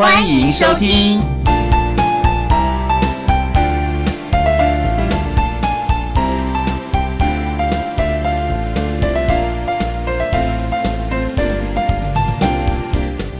欢迎收听。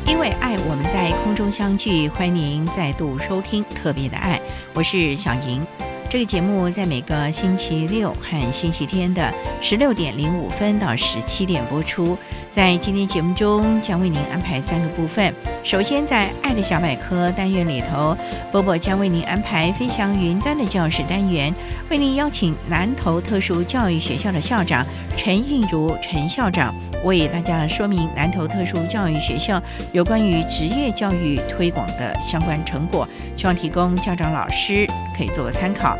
因为爱，我们在空中相聚。欢迎您再度收听特别的爱，我是小莹。这个节目在每个星期六和星期天的十六点零五分到十七点播出。在今天节目中，将为您安排三个部分。首先，在“爱的小百科”单元里头，波波将为您安排“飞翔云端”的教室单元，为您邀请南投特殊教育学校的校长陈韵如陈校长，为大家说明南投特殊教育学校有关于职业教育推广的相关成果，希望提供家长、老师可以做个参考。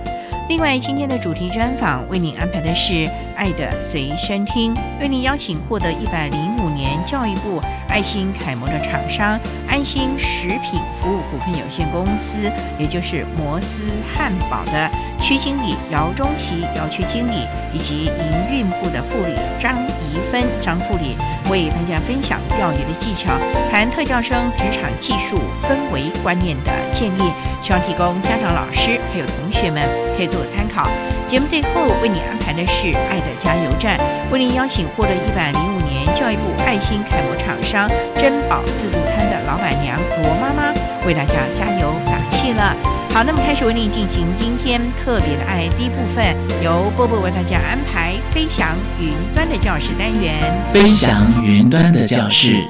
另外，今天的主题专访为您安排的是《爱的随身听》，为您邀请获得一百零五年教育部爱心楷模的厂商安心食品服务股份有限公司，也就是摩斯汉堡的区经理姚中奇姚区经理，以及营运部的副理张怡芬张副理，为大家分享钓鱼的技巧，谈特教生职场技术氛围观念的建立，希望提供家长、老师还有同学们可以做。参考节目最后为你安排的是爱的加油站，为您邀请获得一百零五年教育部爱心楷模厂商珍宝自助餐的老板娘罗妈妈为大家加油打气了。好，那么开始为您进行今天特别的爱第一部分，由波波为大家安排飞翔云端的教室单元。飞翔云端的教室，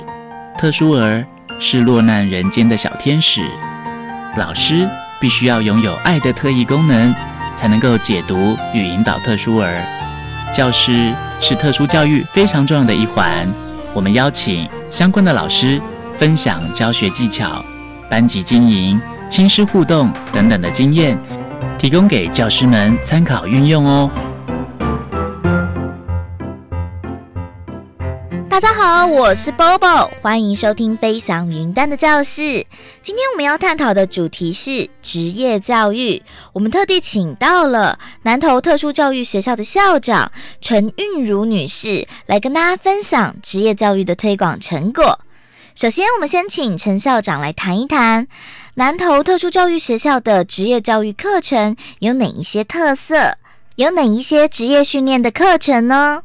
特殊儿是落难人间的小天使，老师必须要拥有爱的特异功能。才能够解读与引导特殊儿，教师是特殊教育非常重要的一环。我们邀请相关的老师分享教学技巧、班级经营、亲师互动等等的经验，提供给教师们参考运用哦。大家好，我是 Bobo，欢迎收听飞翔云端的教室。今天我们要探讨的主题是职业教育。我们特地请到了南投特殊教育学校的校长陈韵如女士，来跟大家分享职业教育的推广成果。首先，我们先请陈校长来谈一谈南投特殊教育学校的职业教育课程有哪一些特色，有哪一些职业训练的课程呢？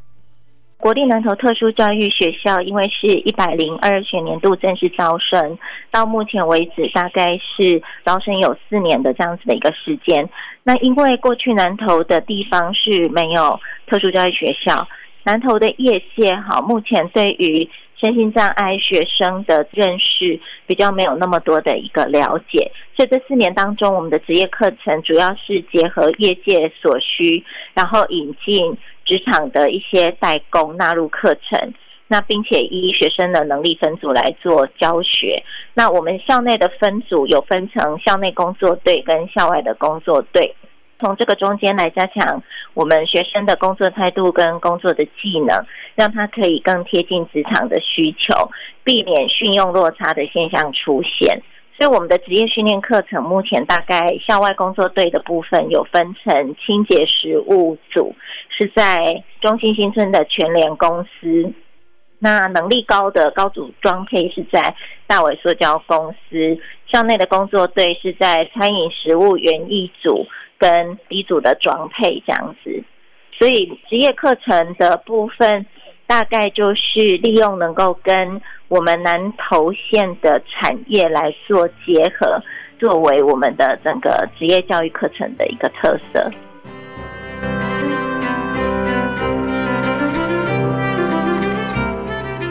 国立南投特殊教育学校，因为是一百零二学年度正式招生，到目前为止大概是招生有四年的这样子的一个时间。那因为过去南投的地方是没有特殊教育学校，南投的业界哈，目前对于身心障碍学生的认识比较没有那么多的一个了解，所以这四年当中，我们的职业课程主要是结合业界所需，然后引进职场的一些代工纳入课程，那并且依学生的能力分组来做教学。那我们校内的分组有分成校内工作队跟校外的工作队。从这个中间来加强我们学生的工作态度跟工作的技能，让他可以更贴近职场的需求，避免训用落差的现象出现。所以，我们的职业训练课程目前大概校外工作队的部分有分成清洁食物组，是在中心新村的全联公司；那能力高的高组装配是在大伟塑胶公司；校内的工作队是在餐饮食物园艺组。跟一组的装配这样子，所以职业课程的部分大概就是利用能够跟我们南投县的产业来做结合，作为我们的整个职业教育课程的一个特色。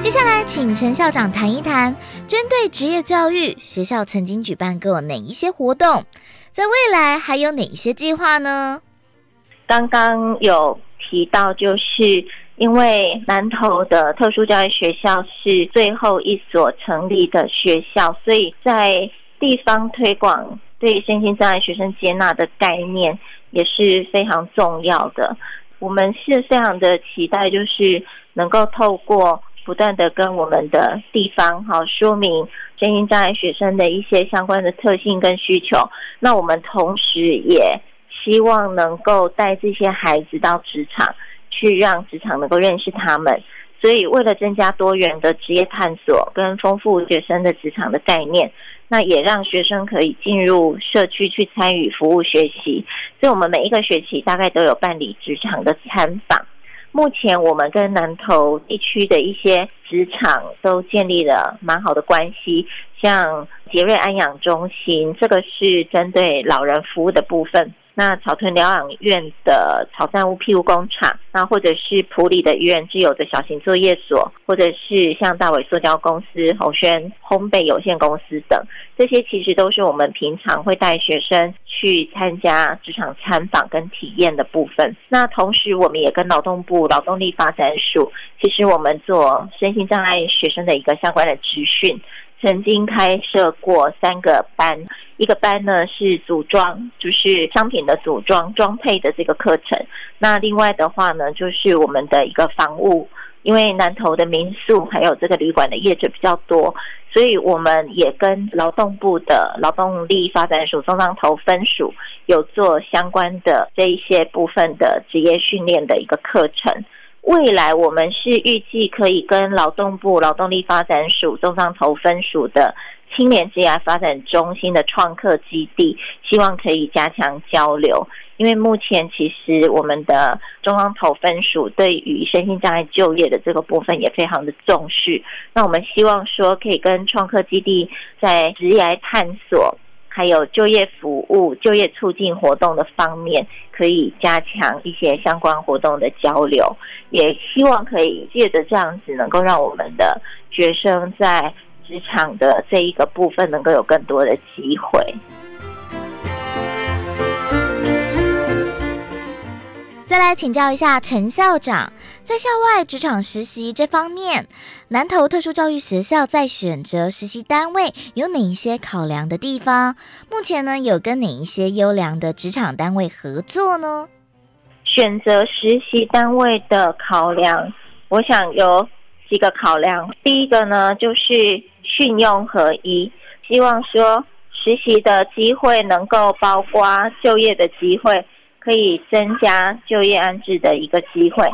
接下来，请陈校长谈一谈，针对职业教育，学校曾经举办过哪一些活动？在未来还有哪一些计划呢？刚刚有提到，就是因为南投的特殊教育学校是最后一所成立的学校，所以在地方推广对身心障碍学生接纳的概念也是非常重要的。我们是非常的期待，就是能够透过。不断的跟我们的地方哈说明身心障碍学生的一些相关的特性跟需求，那我们同时也希望能够带这些孩子到职场去，让职场能够认识他们。所以为了增加多元的职业探索跟丰富学生的职场的概念，那也让学生可以进入社区去参与服务学习。所以我们每一个学期大概都有办理职场的参访。目前我们跟南投地区的一些职场都建立了蛮好的关系，像杰瑞安养中心，这个是针对老人服务的部分。那草屯疗养院的草山屋庇护工厂，那或者是普里的院之友的小型作业所，或者是像大伟塑胶公司、宏轩烘焙有限公司等，这些其实都是我们平常会带学生去参加职场参访跟体验的部分。那同时，我们也跟劳动部劳动力发展署，其实我们做身心障碍学生的一个相关的职训。曾经开设过三个班，一个班呢是组装，就是商品的组装装配的这个课程。那另外的话呢，就是我们的一个房屋，因为南投的民宿还有这个旅馆的业者比较多，所以我们也跟劳动部的劳动力发展署中彰投分署有做相关的这一些部分的职业训练的一个课程。未来我们是预计可以跟劳动部劳动力发展署中彰投分署的青年职业发展中心的创客基地，希望可以加强交流。因为目前其实我们的中央投分署对于身心障碍就业的这个部分也非常的重视。那我们希望说可以跟创客基地在职业探索。还有就业服务、就业促进活动的方面，可以加强一些相关活动的交流，也希望可以借着这样子，能够让我们的学生在职场的这一个部分，能够有更多的机会。再来请教一下陈校长，在校外职场实习这方面，南投特殊教育学校在选择实习单位有哪一些考量的地方？目前呢，有跟哪一些优良的职场单位合作呢？选择实习单位的考量，我想有几个考量。第一个呢，就是训用合一，希望说实习的机会能够包括就业的机会。可以增加就业安置的一个机会。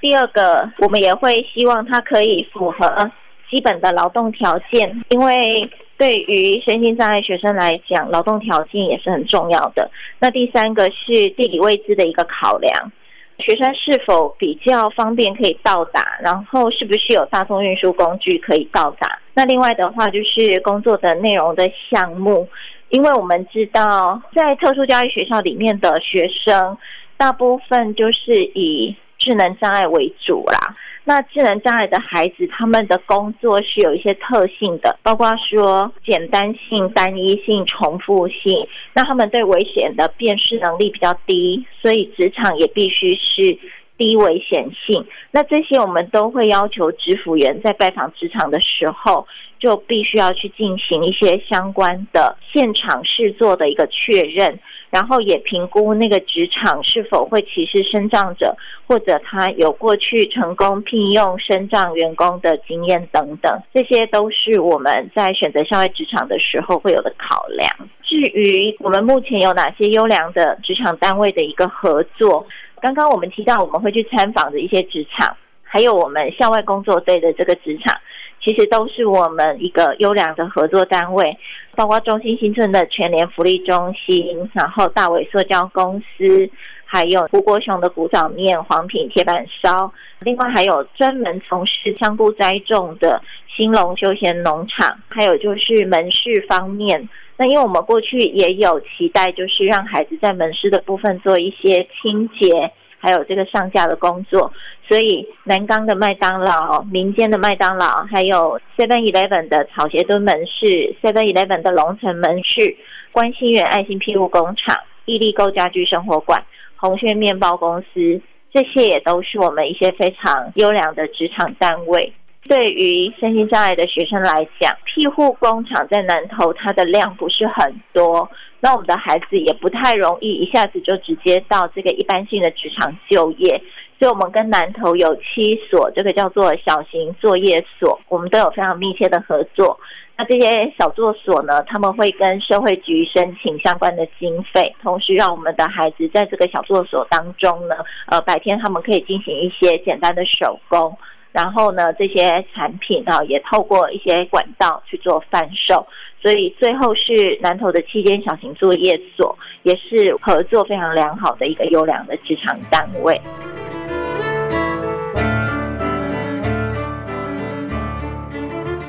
第二个，我们也会希望它可以符合基本的劳动条件，因为对于身心障碍学生来讲，劳动条件也是很重要的。那第三个是地理位置的一个考量，学生是否比较方便可以到达，然后是不是有大众运输工具可以到达？那另外的话就是工作的内容的项目。因为我们知道，在特殊教育学校里面的学生，大部分就是以智能障碍为主啦。那智能障碍的孩子，他们的工作是有一些特性的，包括说简单性、单一性、重复性。那他们对危险的辨识能力比较低，所以职场也必须是低危险性。那这些我们都会要求职辅员在拜访职场的时候。就必须要去进行一些相关的现场试做的一个确认，然后也评估那个职场是否会歧视身障者，或者他有过去成功聘用身障员工的经验等等，这些都是我们在选择校外职场的时候会有的考量。至于我们目前有哪些优良的职场单位的一个合作，刚刚我们提到我们会去参访的一些职场，还有我们校外工作队的这个职场。其实都是我们一个优良的合作单位，包括中心新村的全联福利中心，然后大伟塑胶公司，还有胡国雄的古早面、黄品铁板烧，另外还有专门从事香菇栽种的兴隆休闲农场，还有就是门市方面。那因为我们过去也有期待，就是让孩子在门市的部分做一些清洁。还有这个上架的工作，所以南港的麦当劳、民间的麦当劳，还有 Seven Eleven 的草鞋墩门市、Seven Eleven 的龙城门市、关心园爱心庇护工厂、毅力购家居生活馆、红轩面包公司，这些也都是我们一些非常优良的职场单位。对于身心障碍的学生来讲，庇护工厂在南投，它的量不是很多，那我们的孩子也不太容易一下子就直接到这个一般性的职场就业，所以我们跟南投有七所这个叫做小型作业所，我们都有非常密切的合作。那这些小作所呢，他们会跟社会局申请相关的经费，同时让我们的孩子在这个小作所当中呢，呃，白天他们可以进行一些简单的手工。然后呢，这些产品啊，也透过一些管道去做贩售，所以最后是南投的七间小型作业所，也是合作非常良好的一个优良的职场单位。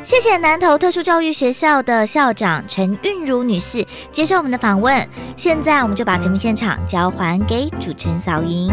谢谢南投特殊教育学校的校长陈韵如女士接受我们的访问。现在我们就把节目现场交还给主持人小莹。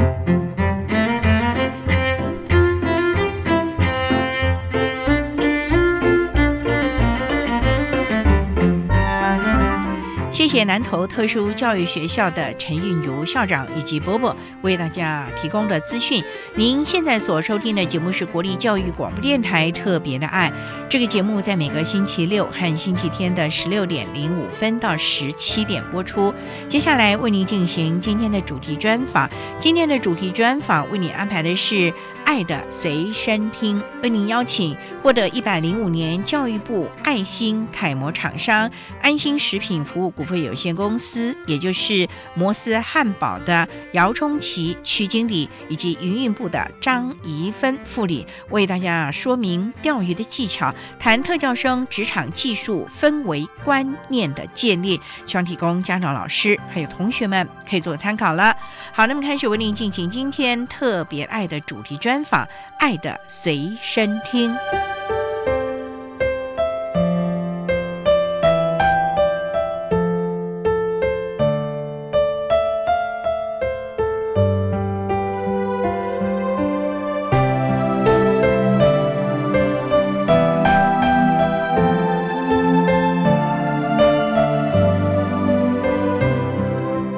谢南投特殊教育学校的陈韵如校长以及伯伯为大家提供的资讯。您现在所收听的节目是国立教育广播电台特别的爱。这个节目在每个星期六和星期天的十六点零五分到十七点播出。接下来为您进行今天的主题专访。今天的主题专访为你安排的是。爱的随身听，为您邀请获得一百零五年教育部爱心楷模厂商安心食品服务股份有限公司，也就是摩斯汉堡的姚冲奇区经理，以及营运部的张怡芬副理，为大家说明钓鱼的技巧，谈特教生职场技术氛围观念的建立，希望提供家长、老师还有同学们可以做参考了。好，那么开始为您进行今天特别爱的主题专。专访《爱的随身听》。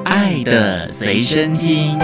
爱的随身听。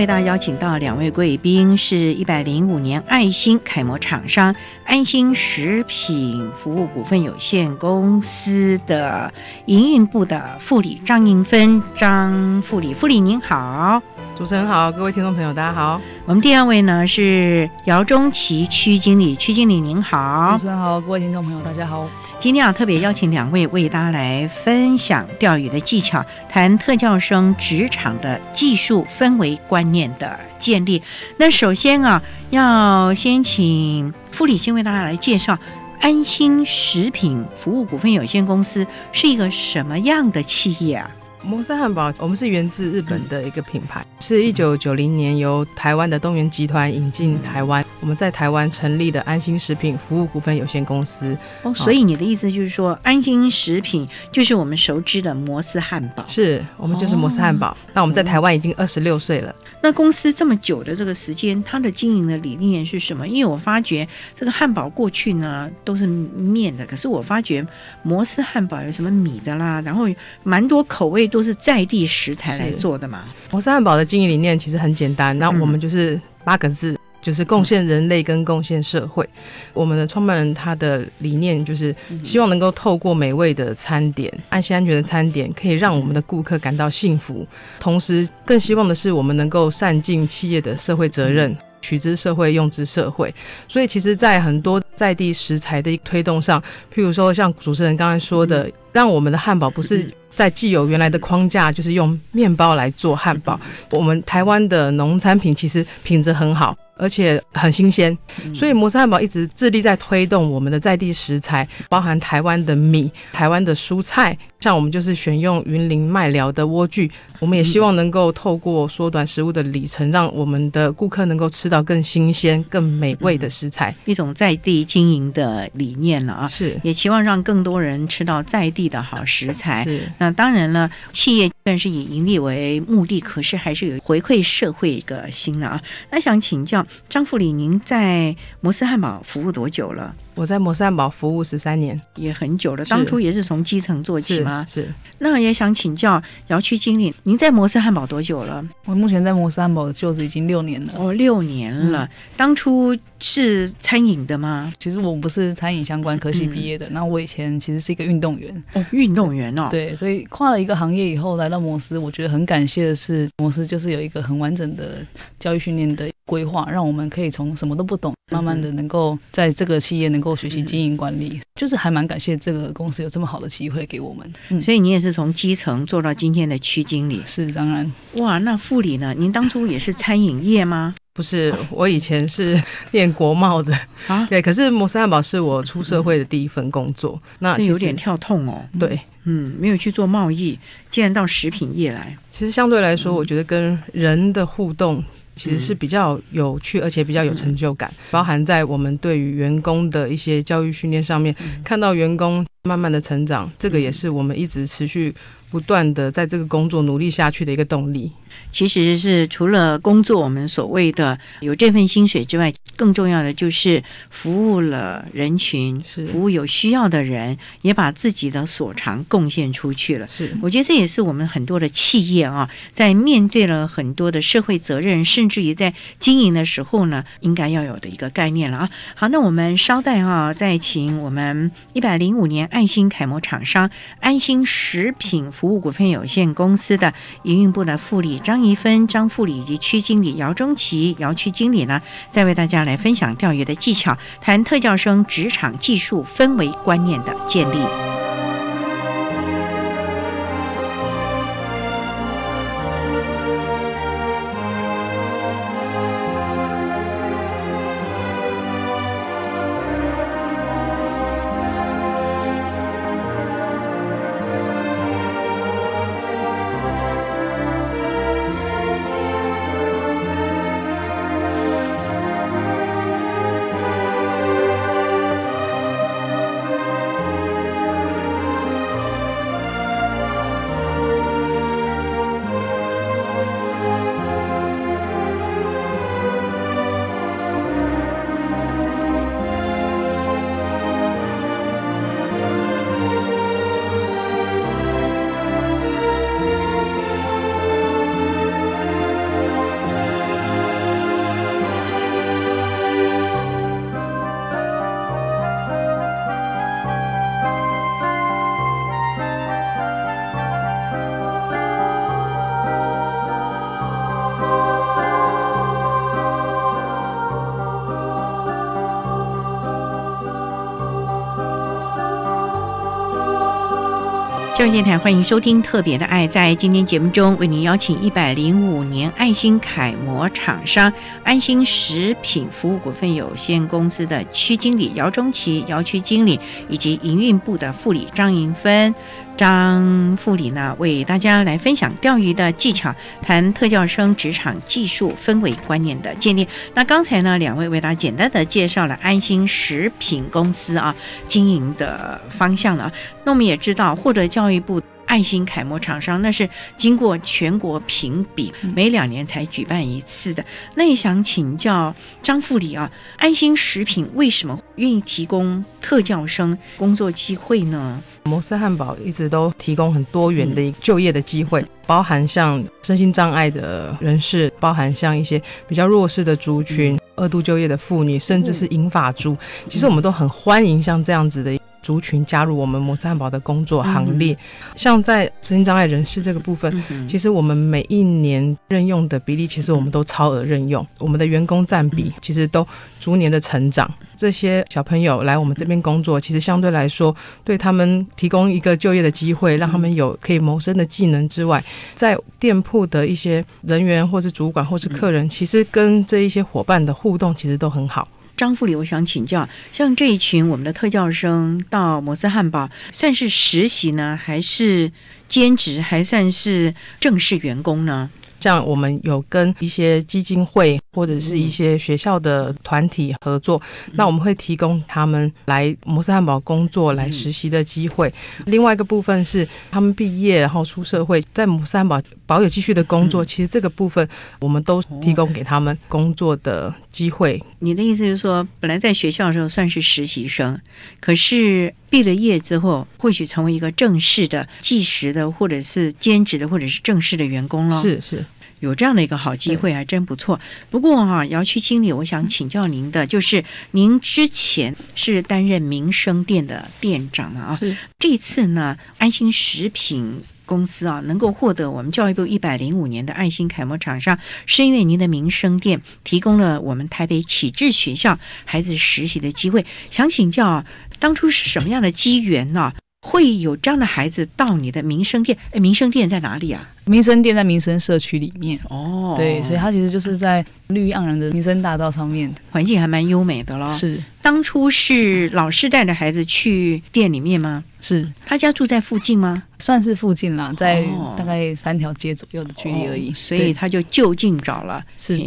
为大家邀请到两位贵宾，是一百零五年爱心楷模厂商安心食品服务股份有限公司的营运部的副理张英芬张副理，副理您好，主持人好，各位听众朋友大家好。我们第二位呢是姚中奇区经理，区经理您好，主持人好，各位听众朋友大家好。今天啊，特别邀请两位为大家来分享钓鱼的技巧，谈特教生职场的技术氛围观念的建立。那首先啊，要先请傅理先为大家来介绍安心食品服务股份有限公司是一个什么样的企业啊？摩斯汉堡，我们是源自日本的一个品牌，是一九九零年由台湾的东元集团引进台湾。我们在台湾成立的安心食品服务股份有限公司。哦，所以你的意思就是说，安心食品就是我们熟知的摩斯汉堡？是我们就是摩斯汉堡。那我们在台湾已经二十六岁了。那公司这么久的这个时间，它的经营的理念是什么？因为我发觉这个汉堡过去呢都是面的，可是我发觉摩斯汉堡有什么米的啦，然后蛮多口味。都是在地食材来做的嘛。摩斯汉堡的经营理念其实很简单，那我们就是八个字：就是贡献人类跟贡献社会。我们的创办人他的理念就是希望能够透过美味的餐点、安心安全的餐点，可以让我们的顾客感到幸福。同时，更希望的是我们能够善尽企业的社会责任。取之社会，用之社会。所以，其实，在很多在地食材的推动上，譬如说，像主持人刚才说的，让我们的汉堡不是在既有原来的框架，就是用面包来做汉堡。我们台湾的农产品其实品质很好。而且很新鲜，所以摩斯汉堡一直致力在推动我们的在地食材，包含台湾的米、台湾的蔬菜，像我们就是选用云林麦寮的莴苣，我们也希望能够透过缩短食物的里程，让我们的顾客能够吃到更新鲜、更美味的食材，一种在地经营的理念了啊。是，也希望让更多人吃到在地的好食材。是，那当然了，企业虽然是以盈利为目的，可是还是有回馈社会一个心了啊。那想请教。张副理，您在摩斯汉堡服务多久了？我在摩斯汉堡服务十三年，也很久了。当初也是从基层做起吗？是。那也想请教姚区经理，您在摩斯汉堡多久了？我目前在摩斯汉堡就职已经六年了。哦，六年了。当初是餐饮的吗？其实我不是餐饮相关科系毕业的。那我以前其实是一个运动员。哦，运动员哦。对，所以跨了一个行业以后来到摩斯，我觉得很感谢的是，摩斯就是有一个很完整的教育训练的规划，让我们可以从什么都不懂，慢慢的能够在这个企业能够学习经营管理，就是还蛮感谢这个公司有这么好的机会给我们。所以你也是从基层做到今天的区经理。是，当然。哇，那副理呢？您当初也是餐饮业吗？不是，我以前是念国贸的啊。对，可是摩斯汉堡是我出社会的第一份工作，那有点跳痛哦。对，嗯，没有去做贸易，竟然到食品业来。其实相对来说，我觉得跟人的互动其实是比较有趣，而且比较有成就感。包含在我们对于员工的一些教育训练上面，看到员工慢慢的成长，这个也是我们一直持续不断的在这个工作努力下去的一个动力。其实是除了工作，我们所谓的有这份薪水之外，更重要的就是服务了人群，是服务有需要的人，也把自己的所长贡献出去了。是，我觉得这也是我们很多的企业啊，在面对了很多的社会责任，甚至于在经营的时候呢，应该要有的一个概念了啊。好，那我们稍待啊，再请我们一百零五年爱心楷模厂商安心食品服务股份有限公司的营运部的副理。张怡芬、张副理以及区经理姚中奇、姚区经理呢，再为大家来分享钓鱼的技巧，谈特教生职场技术氛围观念的建立。电台欢迎收听《特别的爱》。在今天节目中，为您邀请一百零五年爱心楷模厂商安心食品服务股份有限公司的区经理姚中奇、姚区经理，以及营运部的副理张银芬。张富里呢，为大家来分享钓鱼的技巧，谈特教生职场技术氛围观念的建立。那刚才呢，两位为大家简单的介绍了安心食品公司啊经营的方向了。那我们也知道，获得教育部。爱心楷模厂商，那是经过全国评比，每两年才举办一次的。那也想请教张副理啊，安心食品为什么愿意提供特教生工作机会呢？摩斯汉堡一直都提供很多元的一就业的机会，包含像身心障碍的人士，包含像一些比较弱势的族群。二度就业的妇女，甚至是银发族，其实我们都很欢迎像这样子的。族群加入我们摩斯汉堡的工作行列，像在身心障碍人士这个部分，其实我们每一年任用的比例，其实我们都超额任用，我们的员工占比其实都逐年的成长。这些小朋友来我们这边工作，其实相对来说，对他们提供一个就业的机会，让他们有可以谋生的技能之外，在店铺的一些人员或是主管或是客人，其实跟这一些伙伴的互动，其实都很好。张副理，我想请教，像这一群我们的特教生到摩斯汉堡，算是实习呢，还是兼职，还算是正式员工呢？像我们有跟一些基金会或者是一些学校的团体合作，那我们会提供他们来摩斯汉堡工作、来实习的机会。另外一个部分是他们毕业然后出社会，在摩斯汉堡保有继续的工作。其实这个部分我们都提供给他们工作的机会。你的意思就是说，本来在学校的时候算是实习生，可是毕了业之后，或许成为一个正式的计时的，或者是兼职的，或者是正式的员工了。是是。有这样的一个好机会还真不错。不过哈，姚区经理，我想请教您的，就是您之前是担任民生店的店长的啊。是。这次呢，安心食品公司啊，能够获得我们教育部一百零五年的爱心楷模厂商，是因为您的民生店提供了我们台北启智学校孩子实习的机会。想请教啊，当初是什么样的机缘呢？会有这样的孩子到你的民生店？哎，民生店在哪里啊？民生店在民生社区里面哦，对，所以它其实就是在绿意盎然的民生大道上面，环境还蛮优美的咯。是，当初是老师带着孩子去店里面吗？是，他家住在附近吗？算是附近啦，在大概三条街左右的距离而已，所以他就就近找了。是，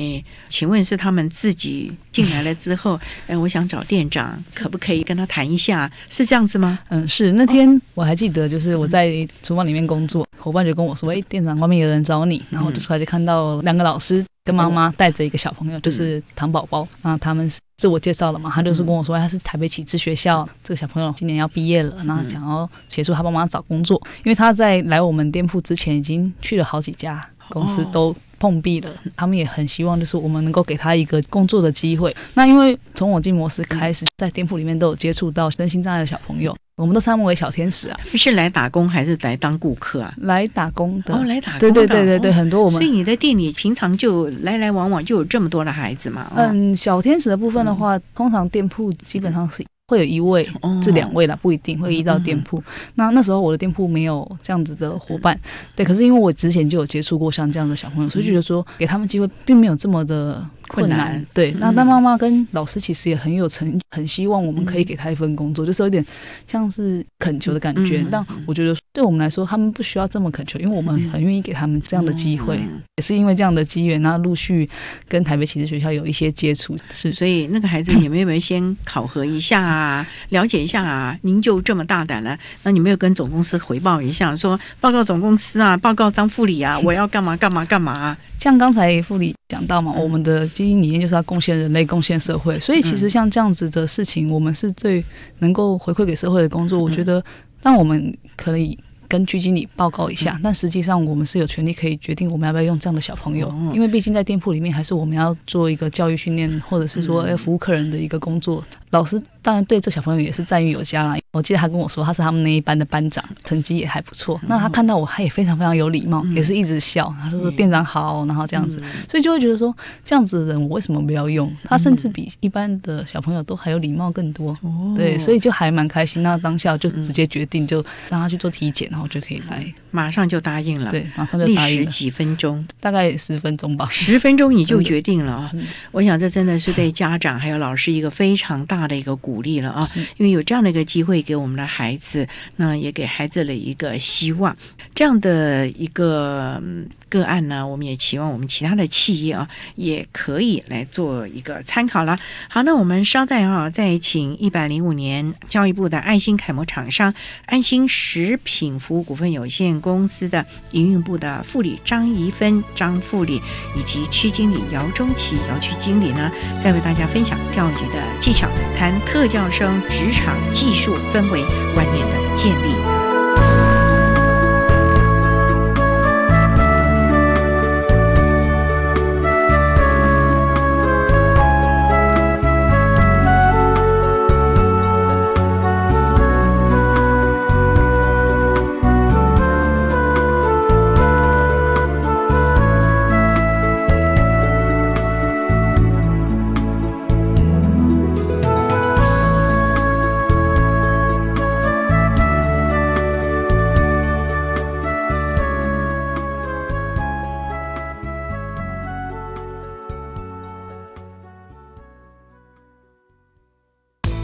请问是他们自己进来了之后，哎，我想找店长，可不可以跟他谈一下？是这样子吗？嗯，是。那天我还记得，就是我在厨房里面工作，伙伴就跟我说：“哎，店长，外面有人找你。”然后我就出来就看到两个老师跟妈妈带着一个小朋友，就是糖宝宝。那他们自我介绍了嘛？他就是跟我说他是台北启智学校这个小朋友，今年要毕业了，那想要协助他帮忙找工作。因为他在来我们店铺之前，已经去了好几家公司都碰壁了。他们也很希望，就是我们能够给他一个工作的机会。那因为从我进模式开始，在店铺里面都有接触到身心障碍的小朋友。我们都称他们为小天使啊！是来打工还是来当顾客啊？来打工的哦，来打工。对对对对对，很多我们。所以你的店里平常就来来往往就有这么多的孩子嘛？嗯，小天使的部分的话，通常店铺基本上是。会有一位至两位啦，不一定会遇到店铺。那那时候我的店铺没有这样子的伙伴，对。可是因为我之前就有接触过像这样的小朋友，所以觉得说给他们机会并没有这么的困难。对。那但妈妈跟老师其实也很有诚，很希望我们可以给他一份工作，就是有点像是恳求的感觉。但我觉得对我们来说，他们不需要这么恳求，因为我们很愿意给他们这样的机会。也是因为这样的机缘，那陆续跟台北启智学校有一些接触。是。所以那个孩子，你们有没有先考核一下？啊，了解一下啊！您就这么大胆了，那你没有跟总公司回报一下，说报告总公司啊，报告张副理啊，我要干嘛干嘛干嘛？像刚才副理讲到嘛，我们的基因理念就是要贡献人类、贡献社会，所以其实像这样子的事情，我们是最能够回馈给社会的工作。我觉得，那我们可以。跟区经理报告一下，但实际上我们是有权利可以决定我们要不要用这样的小朋友，因为毕竟在店铺里面还是我们要做一个教育训练，或者是说要服务客人的一个工作。老师当然对这小朋友也是赞誉有加啦。我记得他跟我说他是他们那一班的班长，成绩也还不错。那他看到我，他也非常非常有礼貌，也是一直笑，他说店长好，然后这样子，所以就会觉得说这样子的人我为什么不要用？他甚至比一般的小朋友都还有礼貌更多。对，所以就还蛮开心。那当下就是直接决定就让他去做体检，然后就可以来，马上就答应了。对，马上就答应。历时几分钟？大概十分钟吧。十分钟你就决定了啊！我想这真的是对家长还有老师一个非常大的一个。鼓励了啊，因为有这样的一个机会给我们的孩子，那也给孩子了一个希望。这样的一个个案呢，我们也期望我们其他的企业啊，也可以来做一个参考了。好，那我们稍待啊，再请一百零五年教育部的爱心楷模厂商安心食品服务股份有限公司的营运部的副理张怡芬张副理以及区经理姚中奇姚区经理呢，再为大家分享钓鱼的技巧，谈。特教生职场技术氛围观念的建立。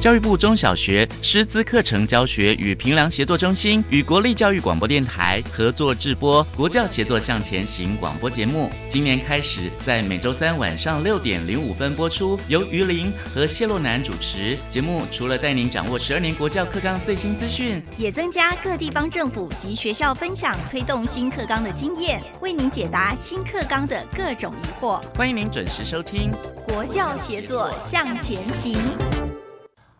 教育部中小学师资课程教学与评量协作中心与国立教育广播电台合作制播《国教协作向前行》广播节目。今年开始在每周三晚上六点零五分播出，由于林和谢洛南主持。节目除了带您掌握十二年国教课纲最新资讯，也增加各地方政府及学校分享推动新课纲的经验，为您解答新课纲的各种疑惑。欢迎您准时收听。国教协作向前行。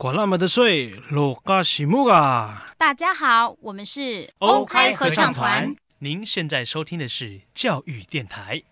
管那么的水，罗嘎西木啊！大家好，我们是欧开合唱团。您现在收听的是教育电台。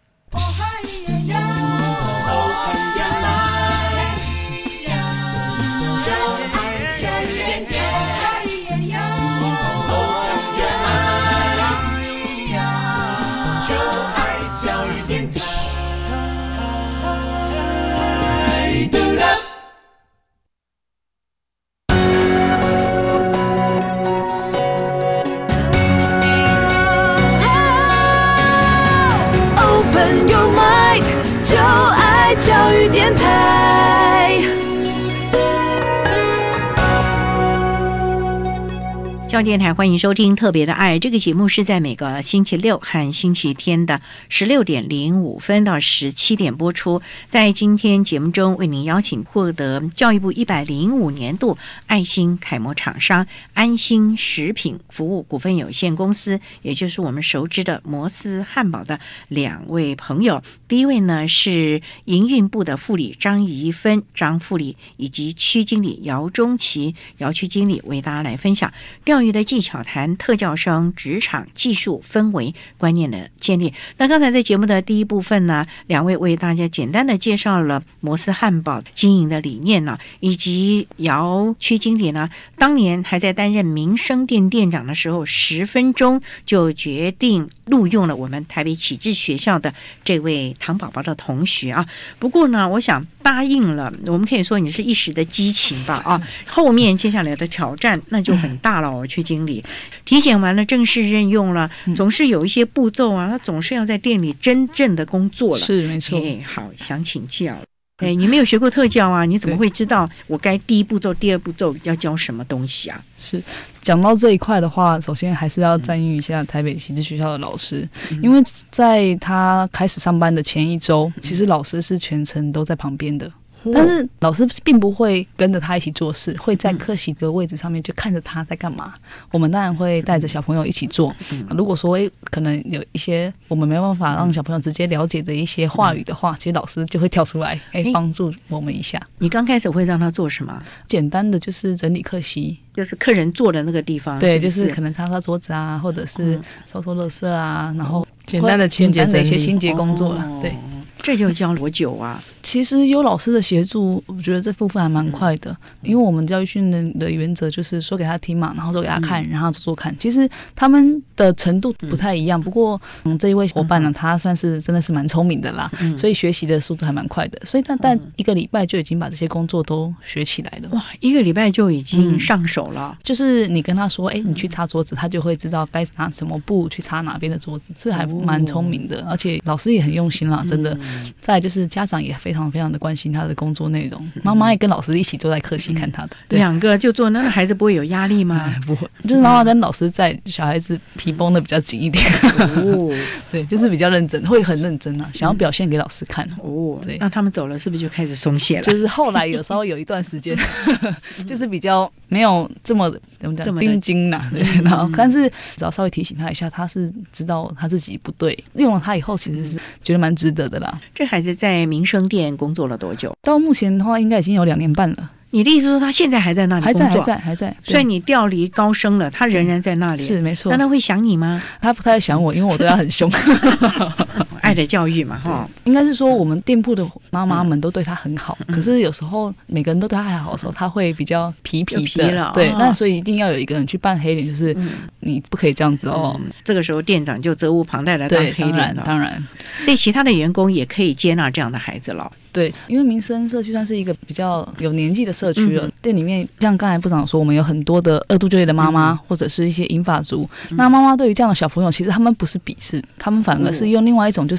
电台欢迎收听《特别的爱》这个节目，是在每个星期六和星期天的十六点零五分到十七点播出。在今天节目中，为您邀请获得教育部一百零五年度爱心楷模厂商安心食品服务股份有限公司，也就是我们熟知的摩斯汉堡的两位朋友。第一位呢是营运部的副理张怡芬张副理，以及区经理姚中奇姚区经理为大家来分享钓鱼的技巧谈特教生职场技术氛围观念的建立。那刚才在节目的第一部分呢，两位为大家简单的介绍了摩斯汉堡经营的理念呢，以及姚区经理呢，当年还在担任民生店店长的时候，十分钟就决定录用了我们台北启智学校的这位糖宝宝的同学啊。不过呢，我想答应了，我们可以说你是一时的激情吧啊，后面接下来的挑战那就很大了。我区经理体检完了，正式任用了，总是有一些步骤啊，他总是要在店里真正的工作了。是没错。哎，好，想请教。哎，你没有学过特教啊？你怎么会知道我该第一步骤、第二步骤要教什么东西啊？是讲到这一块的话，首先还是要赞誉一下台北启智学校的老师，因为在他开始上班的前一周，其实老师是全程都在旁边的。但是老师并不会跟着他一起做事，会在课席的位置上面就看着他在干嘛。我们当然会带着小朋友一起做。如果说诶可能有一些我们没办法让小朋友直接了解的一些话语的话，其实老师就会跳出来，诶帮助我们一下。你刚开始会让他做什么？简单的就是整理课席，就是客人坐的那个地方。对，就是可能擦擦桌子啊，或者是收收垃圾啊，然后简单的清洁一些清洁工作了。对。这就叫多久啊？其实有老师的协助，我觉得这部分还蛮快的。因为我们教育训练的原则就是说给他听嘛，然后说给他看，然后做做看。其实他们的程度不太一样，不过嗯，这一位伙伴呢，他算是真的是蛮聪明的啦，所以学习的速度还蛮快的。所以他但一个礼拜就已经把这些工作都学起来了。哇，一个礼拜就已经上手了。就是你跟他说，哎，你去擦桌子，他就会知道该拿什么布去擦哪边的桌子，这还蛮聪明的。而且老师也很用心啦，真的。再就是家长也非常。常非常的关心他的工作内容。妈妈也跟老师一起坐在课室看他的，对两个就坐，那那孩子不会有压力吗？哎 不会，就是妈妈跟老师在，小孩子皮绷的比较紧一点。哦，对，就是比较认真，会很认真啊，想要表现给老师看。哦，对那他们走了，是不是就开始松懈了？就是后来有稍微有一段时间，就是比较没有这么怎么讲这么的钉钉呐，对，然后但是只要稍微提醒他一下，他是知道他自己不对，用了他以后其实是觉得蛮值得的啦。这孩子在民生店工作了多久？到目前的话，应该已经有两年半了，你的意思说他现在还在那里还在工作？还在还在，所以你调离高升了，他仍然在那里。是没错那。他会想你吗？他不太想我，因为我对他很凶。爱的教育嘛，哈。应该是说我们店铺的妈妈们都对他很好，可是有时候每个人都对他还好的时候，他会比较皮皮的。皮了哦，对那所以一定要有一个人去扮黑脸，就是你不可以这样子哦。嗯这个时候店长就责无旁贷的当黑脸了。当然。所以其他的员工也可以接纳这样的孩子了。对，因为民生社区算是一个比较有年纪的社区了。嗯店里面像刚才部长说，我们有很多的二度就业的妈妈，或者是一些银发族。那妈妈对于这样的小朋友，其实他们不是鄙视，他们反而是用另外一种就是。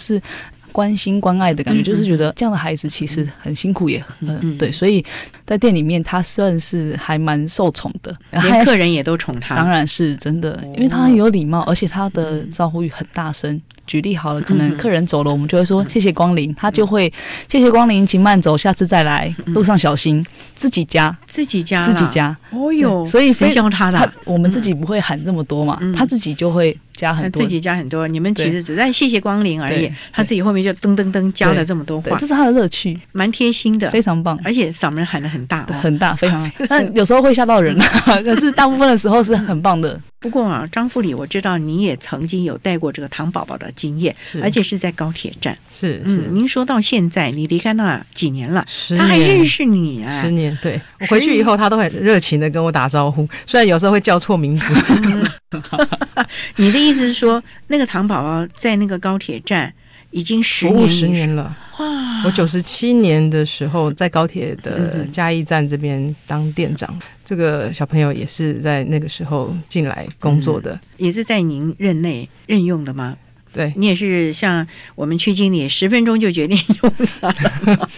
关心关爱的感觉，嗯就是觉得这样的孩子其实很辛苦，也嗯很对，所以在店里面他算是还蛮受宠的，然后连客人也都宠他。当然是真的，因为他很有礼貌，而且他的招呼语很大声。举例好了，可能客人走了，我们就会说谢谢光临，他就会谢谢光临，请慢走，下次再来，路上小心。自己家，自己家，自己。家。哦哟，所以谁教他的？他我们自己不会喊这么多嘛，他自己就会加很多。自己加很多，你们其实只在谢谢光临而已。他自己后面就噔噔噔加了这么多话这，是他的乐趣，蛮贴心的，非常棒。而且嗓门喊得很大哦。很大，非常，但有时候会吓到人，可是大部分的时候是很棒的。不过啊，张副理，我知道你也曾经有带过这个糖宝宝的经验，是而且是在高铁站。是是嗯，您说到现在，你离开那几年了，十他还认识你啊？十年，对我回去以后，他都很热情的跟我打招呼，虽然有时候会叫错名字。你的意思是说，那个糖宝宝在那个高铁站已经服务十年了。哇！我九十七年的时候在高铁的嗯嘉义站这边当店长，这个小朋友也是在那个时候进来工作的。也是在您任内任用的吗？对你也是像我们区经理，十分钟就决定用了。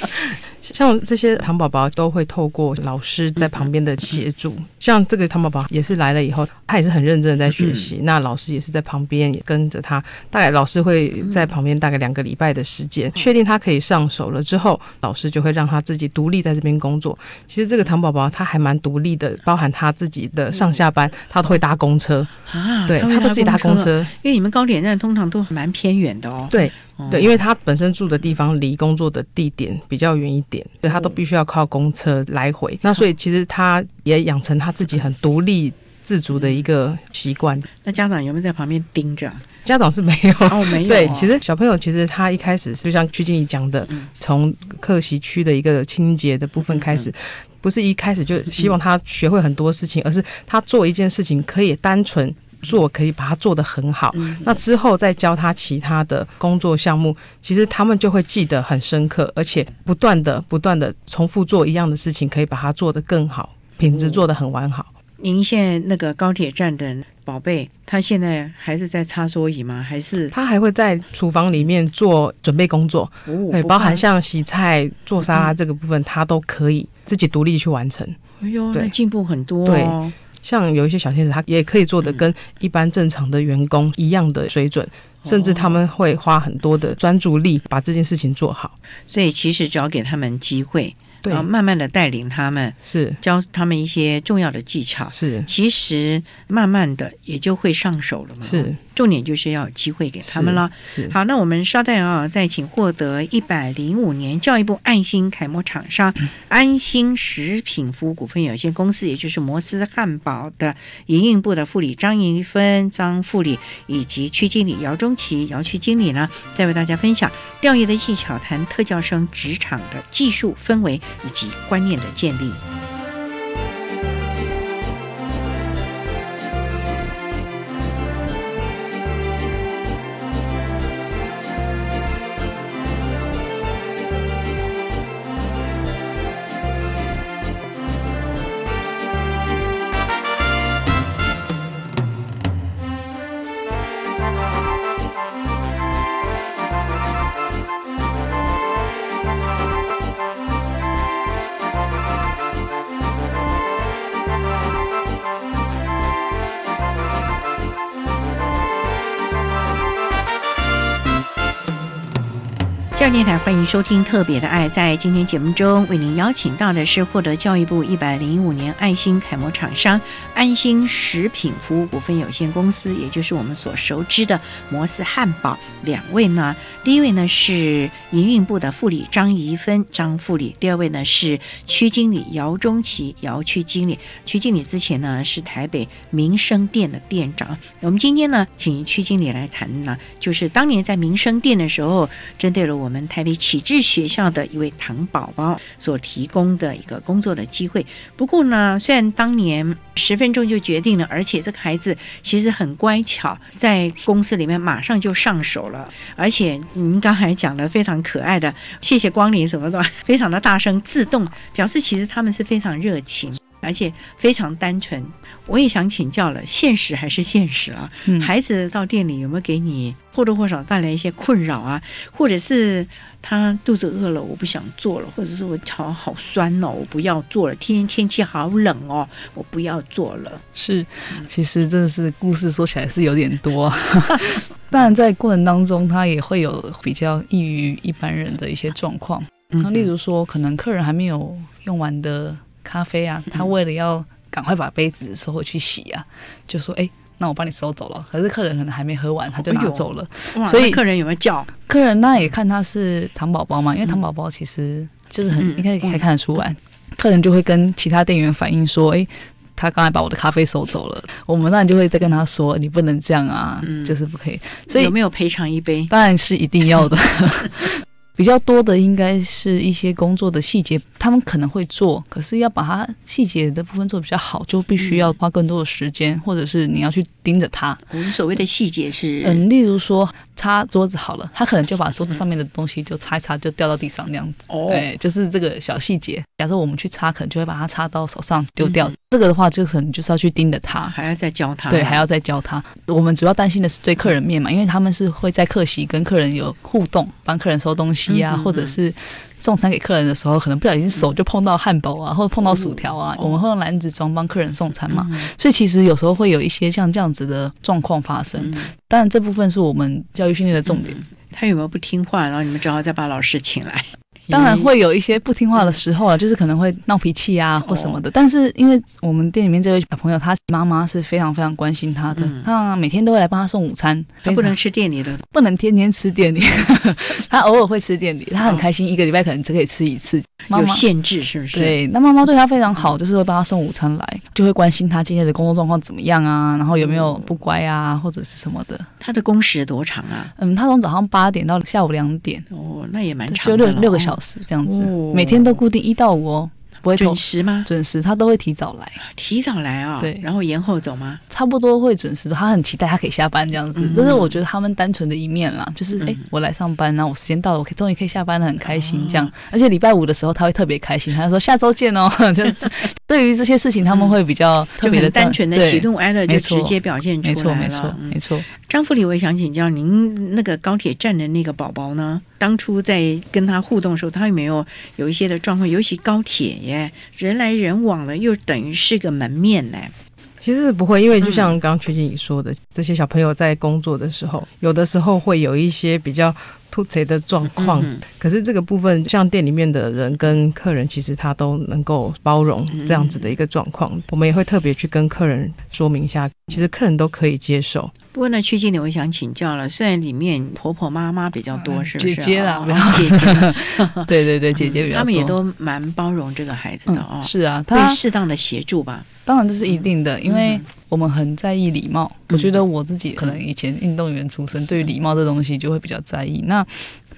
像这些糖宝宝都会透过老师在旁边的协助，像这个糖宝宝也是来了以后，他也是很认真的在学习，那老师也是在旁边也跟着他，大概老师会在旁边大概两个礼拜的时间，确定他可以上手了之后，老师就会让他自己独立在这边工作。其实这个糖宝宝他还蛮独立的，包含他自己的上下班，他都会搭公车，啊，对他都自己搭公车，因为你们高铁站通常都蛮偏远的哦。对。哦对，因为他本身住的地方离工作的地点比较远一点，所以他都必须要靠公车来回。那所以其实他也养成他自己很独立自主的一个习惯。那家长有没有在旁边盯着？家长是没有，哦，没 有哦。对，其实小朋友其实他一开始就像曲经理讲的，从客席区的一个清洁的部分开始，不是一开始就希望他学会很多事情，而是他做一件事情可以单纯。做可以把它做得很好，那之后再教他其他的工作项目，其实他们就会记得很深刻，而且不断的不断的重复做一样的事情，可以把它做得更好，品质做得很完好。您现在那个高铁站的宝贝，他现在还是在擦桌椅吗？还是他还会在厨房里面做准备工作，对，包含像洗菜、做沙拉这个部分，他都可以自己独立去完成。哎呦，那进步很多、哦。对像有一些小天使，他也可以做的跟一般正常的员工一样的水准，甚至他们会花很多的专注力把这件事情做好。所以其实只要给他们机会，对。然后慢慢的带领他们，是。教他们一些重要的技巧，是。其实慢慢的也就会上手了嘛。是，重点就是要机会给他们了。是好，那我们稍待啊，再请获得一百零五年教育部爱心楷模厂商安心食品服务股份有限公司，也就是摩斯汉堡的营运部的副理张怡芬张副理以及区经理姚中奇姚区经理呢，再为大家分享钓鱼的技巧，谈特教生职场的技术氛围以及观念的建立。电台欢迎收听《特别的爱》。在今天节目中，为您邀请到的是获得教育部一百零五年爱心楷模厂商安心食品服务股份有限公司，也就是我们所熟知的摩斯汉堡。两位呢，第一位呢是营运部的副理张怡芬张副理，第二位呢是区经理姚中奇姚区经理。区经理之前呢是台北民生店的店长。我们今天呢，请区经理来谈呢，就是当年在民生店的时候，针对了我们台北启智学校的一位糖宝宝所提供的一个工作的机会。不过呢，虽然当年十分钟就决定了，而且这个孩子其实很乖巧，在公司里面马上就上手了。而且您刚才讲的非常可爱的，谢谢光临什么的，非常的大声，自动表示其实他们是非常热情。而且非常单纯，我也想请教了，现实还是现实啊？孩子到店里有没有给你或多或少带来一些困扰啊？或者是他肚子饿了，我不想做了，或者是我脚好酸哦，我不要做了。天天天气好冷哦，我不要做了。是，其实真的是故事说起来是有点多，当然在过程当中，他也会有比较异于一般人的一些状况。那例如说，可能客人还没有用完的。咖啡啊，他为了要赶快把杯子收回去洗啊，就说：“哎，那我帮你收走了。”可是客人可能还没喝完，他就拿走了。所以客人有没有叫？客人那也看他是糖宝宝嘛，因为糖宝宝其实就是很应该可以看得出来。客人就会跟其他店员反映说：“哎，他刚才把我的咖啡收走了。”我们那就会再跟他说：“你不能这样啊，就是不可以。”所以有没有赔偿一杯？当然是一定要的。比较多的应该是一些工作的细节，他们可能会做，可是要把它细节的部分做比较好，就必须要花更多的时间，或者是你要去盯着它。我们所谓的细节是，嗯，例如说擦桌子好了，他可能就把桌子上面的东西就擦一擦，就掉到地上那样子。哦，哎，就是这个小细节。假设我们去擦，可能就会把它擦到手上丢掉。这个的话，就可能就是要去盯着他，还要再教他。对，还要再教他。我们主要担心的是对客人面嘛，因为他们是会在客席跟客人有互动，帮客人收东西啊，或者是送餐给客人的时候，可能不小心手就碰到汉堡啊，或者碰到薯条啊，我们会用篮子装帮客人送餐嘛。所以其实有时候会有一些像这样子的状况发生。当然，这部分是我们教育训练的重点。他有没有不听话？然后你们只好再把老师请来。当然会有一些不听话的时候啊，就是可能会闹脾气啊或什么的。但是因为我们店里面这位小朋友，他妈妈是非常非常关心他的，他每天都会来帮他送午餐。他不能吃店里的，不能天天吃店里，他偶尔会吃店里，他很开心，一个礼拜可能只可以吃一次。有限制是不是？对，那妈妈对他非常好，就是会帮他送午餐来，就会关心他今天的工作状况怎么样啊，然后有没有不乖啊或者是什么的。他的工时多长啊？嗯，他从早上八点到下午两点。哦，那也蛮长，就六六个小时这样子，每天都固定一到五哦。不会准时吗？准时，他都会提早来。提早来啊？对，然后延后走吗？差不多会准时。他很期待他可以下班这样子，这是我觉得他们单纯的一面啦。就是哎，我来上班，然后我时间到了，我可以终于可以下班了，很开心这样。而且礼拜五的时候他会特别开心，他说下周见哦。就对于这些事情，他们会比较特别的单纯的喜怒哀乐就直接表现出来了。没错，没错，没错。张副理，我也想请教您，那个高铁站的那个宝宝呢？当初在跟他互动的时候，他有没有有一些的状况？尤其高铁耶，人来人往的，又等于是个门面呢。其实不会，因为就像刚刚曲经理说的，这些小朋友在工作的时候，有的时候会有一些比较突贼的状况。可是这个部分，像店里面的人跟客人，其实他都能够包容这样子的一个状况。我们也会特别去跟客人说明一下，其实客人都可以接受。不过呢，曲经理，我想请教了，虽然里面婆婆妈妈比较多，是不是？姐姐啦，姐姐。对对对，姐姐比较多。他们也都蛮包容这个孩子的哦。是啊，会适当的协助吧。当然这是一定的，因为我们很在意礼貌。我觉得我自己可能以前运动员出身，对于礼貌这东西就会比较在意。那。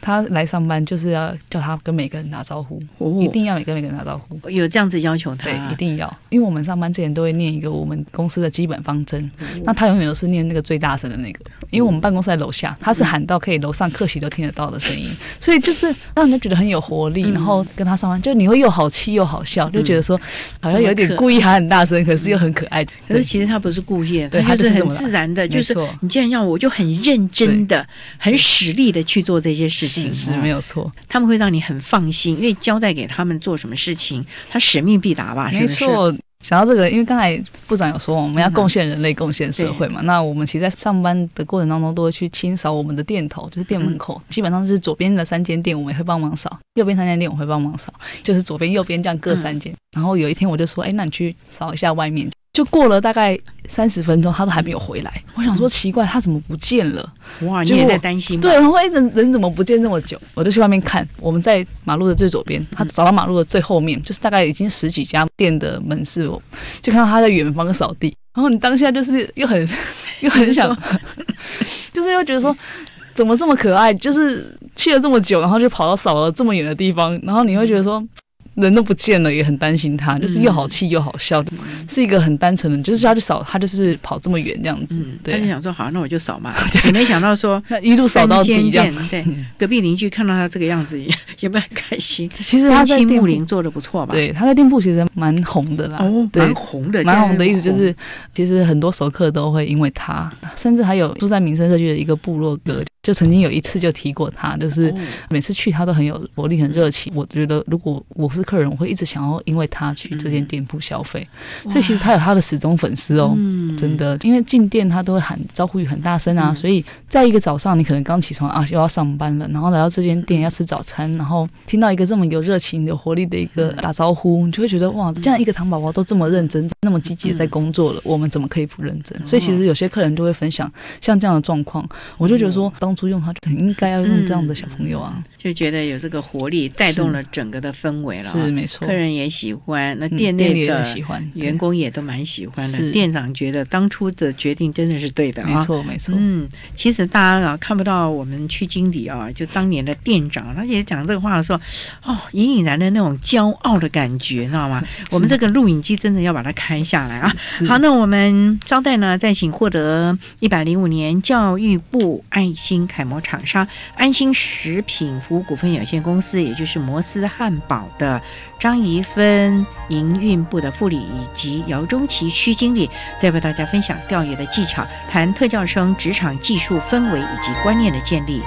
他来上班就是要叫他跟每个人打招呼，一定要每个每个人打招呼。有这样子要求他，对，一定要。因为我们上班之前都会念一个我们公司的基本方针，那他永远都是念那个最大声的那个，因为我们办公室在楼下，他是喊到可以楼上客席都听得到的声音，所以就是让人觉得很有活力。然后跟他上班，就你会又好气又好笑，就觉得说好像有点故意喊很大声，可是又很可爱。可是其实他不是故意，对，他是很自然的，就是你既然要我，就很认真的、很使力的去做这些事情。是没有错，他们会让你很放心，因为交代给他们做什么事情，他使命必达吧？没错，想到这个，因为刚才部长有说我们要贡献人类、贡献社会嘛，那我们其实，在上班的过程当中，都会去清扫我们的店头，就是店门口，基本上是左边的三间店，我们也会帮忙扫；右边三间店，我会帮忙扫，就是左边、右边这样各三间。然后有一天，我就说，哎，那你去扫一下外面。就过了大概三十分钟，他都还没有回来。我想说奇怪，他怎么不见了？哇，你也在担心？对，然后人人怎么不见这么久？我就去外面看。我们在马路的最左边，他走到马路的最后面，就是大概已经十几家店的门市，就看到他在远方扫地。然后你当下就是又很 又很想，就是又觉得说怎么这么可爱？就是去了这么久，然后就跑到扫了这么远的地方，然后你会觉得说。人都不见了，也很担心他，就是又好气又好笑，是一个很单纯的，就是要去扫，他就是跑这么远这样子。他就想说好，那我就扫嘛。也没想到说 一路扫到底这样。对，隔壁邻居看到他这个样子，也不很开心。其实他在店铺做的不错吧？对，他在店铺其实蛮红的啦。哦，蛮红的，蛮红的意思就是，其实很多熟客都会因为他，甚至还有住在民生社区的一个部落格。就曾经有一次就提过他，就是每次去他都很有活力、很热情。我觉得如果我是客人，我会一直想要因为他去这间店铺消费。所以其实他有他的始终粉丝哦，真的。因为进店他都会喊招呼语很大声啊，所以在一个早上你可能刚起床啊，又要上班了，然后来到这间店要吃早餐，然后听到一个这么有热情、有活力的一个打招呼，你就会觉得哇，这样一个糖宝宝都这么认真、那么积极在工作了，我们怎么可以不认真？所以其实有些客人都会分享像这样的状况，我就觉得说当。初用他就很应该要用这样的小朋友啊，就觉得有这个活力带动了整个的氛围了，是没错，客人也喜欢，那店内的员工也都蛮喜欢的。店长觉得当初的决定真的是对的啊，没错没错。嗯，其实大家啊看不到我们区经理啊，就当年的店长，他也讲这个话的时候，哦，隐隐然的那种骄傲的感觉，知道吗？我们这个录影机真的要把它开下来啊。好，那我们招待呢，再请获得一百零五年教育部爱心。楷模厂商安心食品服务股份有限公司，也就是摩斯汉堡的张怡芬营运部的副理以及姚中奇区经理，再为大家分享钓鱼的技巧，谈特教生职场技术氛围以及观念的建立。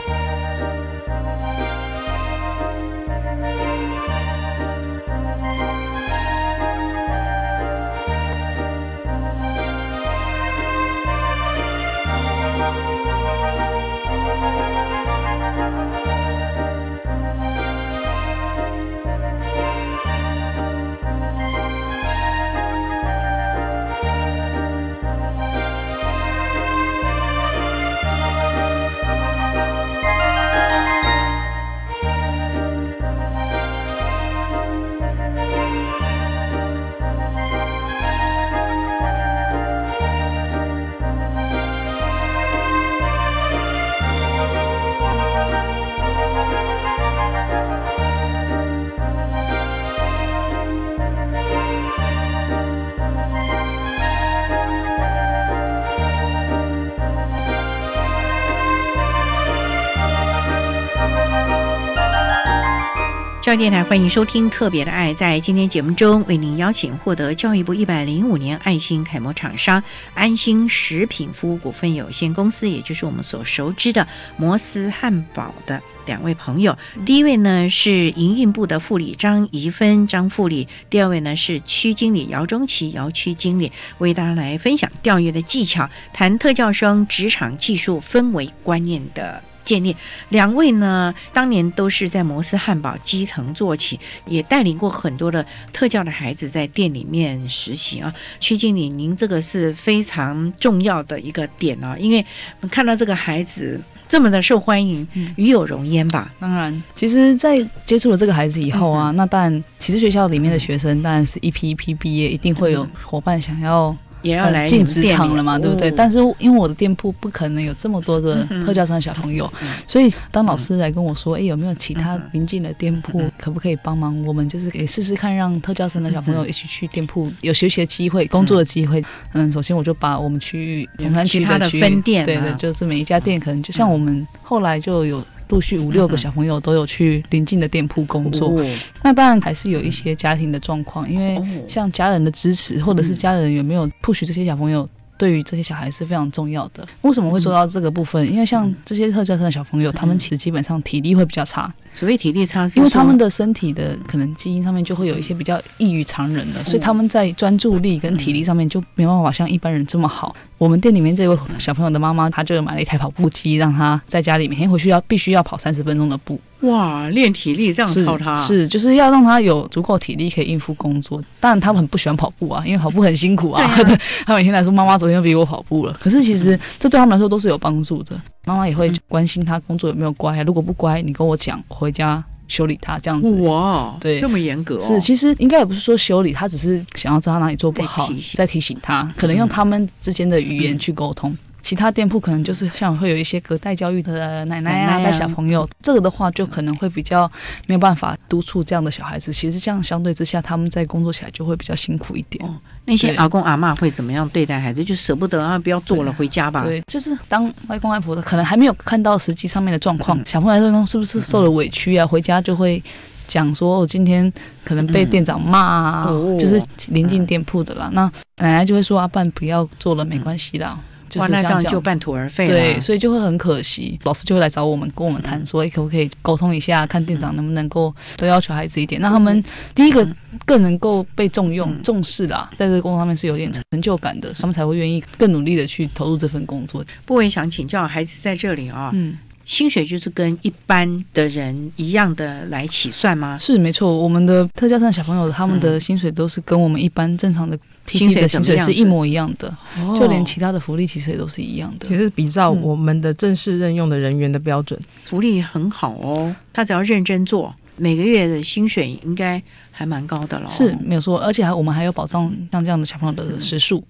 教育电台欢迎收听《特别的爱》。在今天节目中，为您邀请获得教育部一百零五年爱心楷模厂商安心食品服务股份有限公司，也就是我们所熟知的摩斯汉堡的两位朋友。第一位呢是营运部的副理张怡芬张副理，第二位呢是区经理姚中奇姚区经理，为大家来分享钓鱼的技巧，谈特教生职场技术氛围观念的。建立两位呢，当年都是在摩斯汉堡基层做起，也带领过很多的特教的孩子在店里面实习啊。曲经理，您这个是非常重要的一个点啊，因为看到这个孩子这么的受欢迎，与有荣焉吧。当然，其实，在接触了这个孩子以后啊，那当然，其实学校里面的学生当然是一批一批毕业，一定会有伙伴想要。也要来进职场了嘛，对不对？但是因为我的店铺不可能有这么多个特教生小朋友，所以当老师来跟我说，哎，有没有其他邻近的店铺，可不可以帮忙？我们就是给试试看，让特教生的小朋友一起去店铺有学习的机会、工作的机会。嗯，首先我就把我们区域同山区的分店，对对，就是每一家店可能就像我们后来就有。陆续五六个小朋友都有去邻近的店铺工作，那当然还是有一些家庭的状况，因为像家人的支持，或者是家人有没有 push 这些小朋友，对于这些小孩是非常重要的。为什么会说到这个部分？因为像这些特教生的小朋友，他们其实基本上体力会比较差。所谓体力差是，因为他们的身体的可能基因上面就会有一些比较异于常人的，所以他们在专注力跟体力上面就没办法像一般人这么好。我们店里面这位小朋友的妈妈，她就买了一台跑步机，让他在家里每天回去要必须要跑三十分钟的步。哇，练体力这样操他是就是要让他有足够体力可以应付工作。当然他们很不喜欢跑步啊，因为跑步很辛苦啊。对，他每天来说妈妈昨天又比我跑步了。可是其实这对他们来说都是有帮助的。妈妈也会关心他工作有没有乖，如果不乖，你跟我讲，回家修理他这样子。哇，对，这么严格。是，其实应该也不是说修理，他只是想要知道哪里做不好，再提醒他，可能用他们之间的语言去沟通。其他店铺可能就是像会有一些隔代教育的奶奶啊带小朋友，这个的话就可能会比较没有办法督促这样的小孩子。其实这样相对之下，他们在工作起来就会比较辛苦一点。那些阿公阿妈会怎么样对待孩子？就舍不得啊，不要做了，回家吧。对，就是当外公外婆的，可能还没有看到实际上面的状况。小朋友是不是受了委屈啊？回家就会讲说，我今天可能被店长骂啊，就是临近店铺的啦。那奶奶就会说，阿爸不要做了，没关系啦。哇，那这样就半途而废了。对，所以就会很可惜。老师就会来找我们，跟我们谈说，可不可以沟通一下，看店长能不能够多要求孩子一点，让他们第一个更能够被重用、重视啦，在这个工作上面是有点成就感的，他们才会愿意更努力的去投入这份工作。不过也想请教孩子在这里啊，嗯。薪水就是跟一般的人一样的来起算吗？是没错，我们的特教生小朋友他们的薪水都是跟我们一般正常的 P T 的薪水是一模一样的，就连其他的福利其实也都是一样的，也是比照我们的正式任用的人员的标准，福利很好哦。他只要认真做，每个月的薪水应该还蛮高的了。是没有错，而且还我们还有保障像这样的小朋友的时数。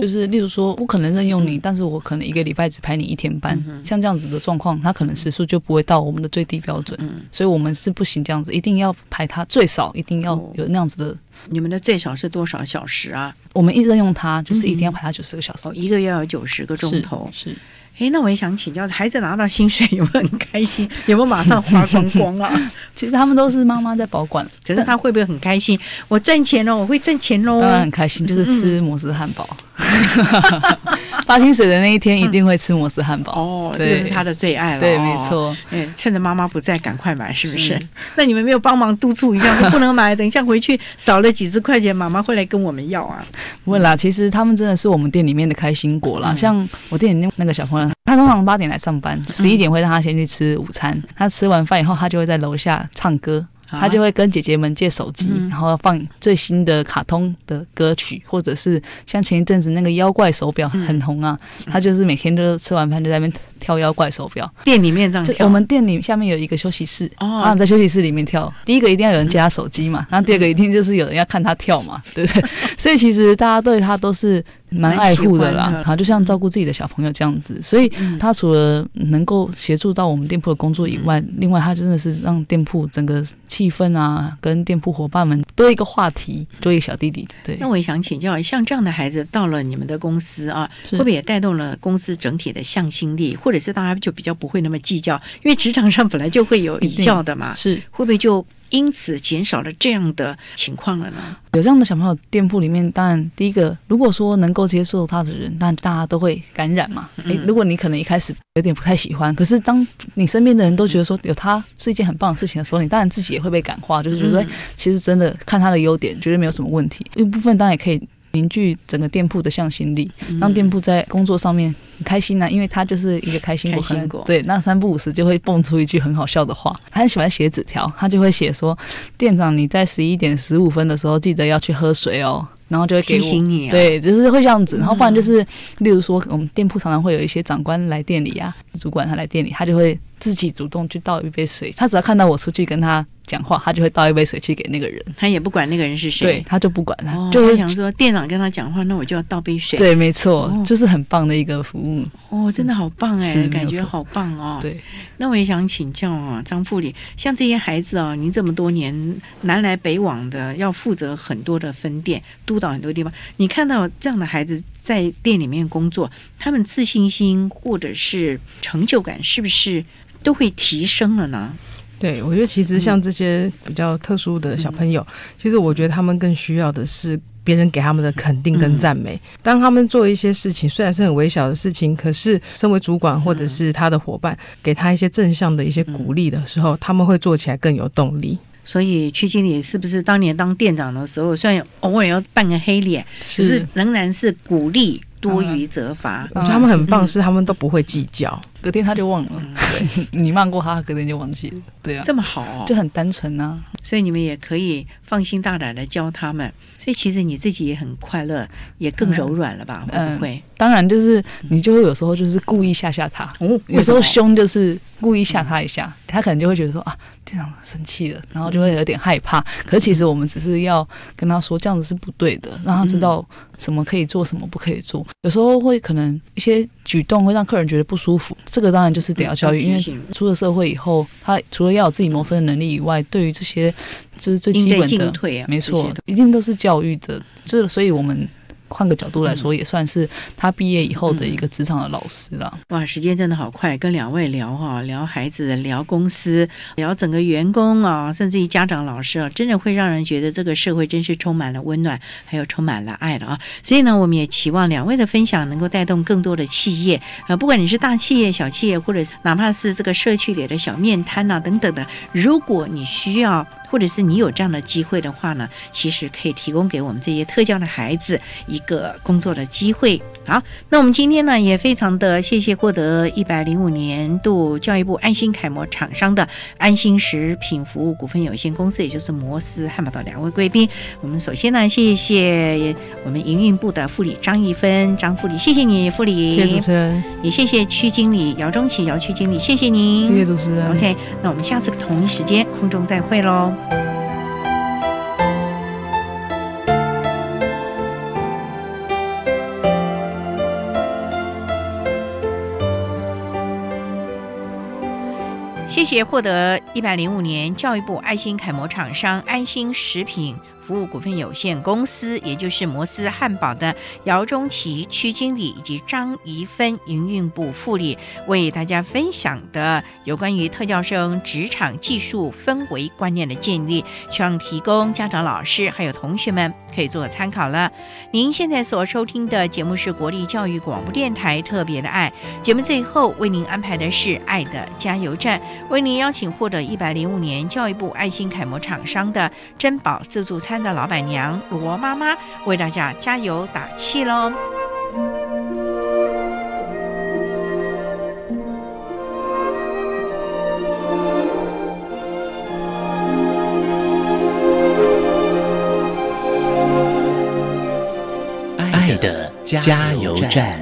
就是例如说，我可能任用你，但是我可能一个礼拜只排你一天班，像这样子的状况，他可能时数就不会到我们的最低标准，所以我们是不行这样子，一定要排他最少，一定要有那样子的。你们的最少是多少小时啊？我们一任用他，就是一定要排他九十个小时，一个月要有九十个钟头。是。哎，那我也想请教，孩子拿到薪水有没有很开心？有没有马上花光光啊？其实他们都是妈妈在保管，可是他会不会很开心？我赚钱喽，我会赚钱喽，当然很开心，就是吃摩斯汉堡。发薪水的那一天一定会吃摩斯汉堡哦，这个是他的最爱了。对，没错。嗯，趁着妈妈不在，赶快买，是不是？那你们没有帮忙督促一下，不能买，等一下回去少了几十块钱，妈妈会来跟我们要啊？不会啦，其实他们真的是我们店里面的开心果啦。像我店里那那个小朋友，他通常八点来上班，十一点会让他先去吃午餐，他吃完饭以后，他就会在楼下唱歌。他就会跟姐姐们借手机，然后放最新的卡通的歌曲，或者是像前一阵子那个妖怪手表很红啊，他就是每天都吃完饭就在那边跳妖怪手表。店里面这样跳，我们店里下面有一个休息室，啊，在休息室里面跳。第一个一定要有人接他手机嘛，然后第二个一定就是有人要看他跳嘛，对不对？所以其实大家对他都是。蛮爱护的啦，他就像照顾自己的小朋友这样子，所以他除了能够协助到我们店铺的工作以外，另外他真的是让店铺整个气氛啊，跟店铺伙伴们多一个话题，多一个小弟弟。对，那我也想请教，像这样的孩子到了你们的公司啊，会不会也带动了公司整体的向心力，或者是大家就比较不会那么计较，因为职场上本来就会有比较的嘛，是会不会就？因此减少了这样的情况了呢？有这样的小朋友，店铺里面当然第一个，如果说能够接受他的人，那大家都会感染嘛。诶，如果你可能一开始有点不太喜欢，可是当你身边的人都觉得说有他是一件很棒的事情的时候，你当然自己也会被感化，就是觉得其实真的看他的优点，绝对没有什么问题。一部分当然也可以。凝聚整个店铺的向心力，让店铺在工作上面很开心呢。因为他就是一个开心果，对，那三不五时就会蹦出一句很好笑的话。他很喜欢写纸条，他就会写说：“店长，你在十一点十五分的时候记得要去喝水哦。”然后就会提醒你，对，就是会这样子。然后不然就是，例如说，我们店铺常常会有一些长官来店里啊，主管他来店里，他就会自己主动去倒一杯水。他只要看到我出去跟他。讲话，他就会倒一杯水去给那个人，他也不管那个人是谁，对，他就不管他，就会想说店长跟他讲话，那我就要倒杯水。对，没错，就是很棒的一个服务。哦，真的好棒哎，感觉好棒哦。对，那我也想请教啊，张副理，像这些孩子啊，您这么多年南来北往的，要负责很多的分店，督导很多地方，你看到这样的孩子在店里面工作，他们自信心或者是成就感，是不是都会提升了呢？对，我觉得其实像这些比较特殊的小朋友，其实我觉得他们更需要的是别人给他们的肯定跟赞美。当他们做一些事情，虽然是很微小的事情，可是身为主管或者是他的伙伴给他一些正向的一些鼓励的时候，他们会做起来更有动力。所以区经理是不是当年当店长的时候，虽然偶尔要扮个黑脸，可是仍然是鼓励多余责罚。我觉得他们很棒，是他们都不会计较。隔天他就忘了，你骂过他，隔天就忘记了。对啊，这么好，就很单纯啊。所以你们也可以放心大胆的教他们。所以其实你自己也很快乐，也更柔软了吧？会不会？当然，就是你就会有时候就是故意吓吓他。哦，有时候凶就是故意吓他一下，他可能就会觉得说啊，店长生气了，然后就会有点害怕。可是其实我们只是要跟他说，这样子是不对的，让他知道什么可以做，什么不可以做。有时候会可能一些举动会让客人觉得不舒服。这个当然就是得要教育，因为出了社会以后，他除了要有自己谋生的能力以外，对于这些就是最基本的，没错，一定都是教育的。这所以我们。换个角度来说，也算是他毕业以后的一个职场的老师了。哇，时间真的好快，跟两位聊哈，聊孩子，聊公司，聊整个员工啊，甚至于家长、老师啊，真的会让人觉得这个社会真是充满了温暖，还有充满了爱的啊！所以呢，我们也期望两位的分享能够带动更多的企业啊，不管你是大企业、小企业，或者是哪怕是这个社区里的小面摊呐等等的，如果你需要。或者是你有这样的机会的话呢，其实可以提供给我们这些特教的孩子一个工作的机会。好，那我们今天呢也非常的谢谢获得一百零五年度教育部安心楷模厂商的安心食品服务股份有限公司，也就是摩斯汉堡的两位贵宾。我们首先呢，谢谢我们营运部的副理张一芬张副理，谢谢你副理，谢谢主持人，也谢谢区经理姚中奇姚区经理，谢谢您，谢谢主持人。OK，那我们下次同一时间空中再会喽。谢谢获得一百零五年教育部爱心楷模厂商安心食品。服务股份有限公司，也就是摩斯汉堡的姚中奇区经理以及张怡芬营运部副理，为大家分享的有关于特教生职场技术氛围观念的建立，希望提供家长、老师还有同学们可以做参考了。您现在所收听的节目是国立教育广播电台特别的爱节目，最后为您安排的是爱的加油站，为您邀请获得一百零五年教育部爱心楷模厂商的珍宝自助餐。的老板娘罗妈妈为大家加油打气喽！爱的加油站。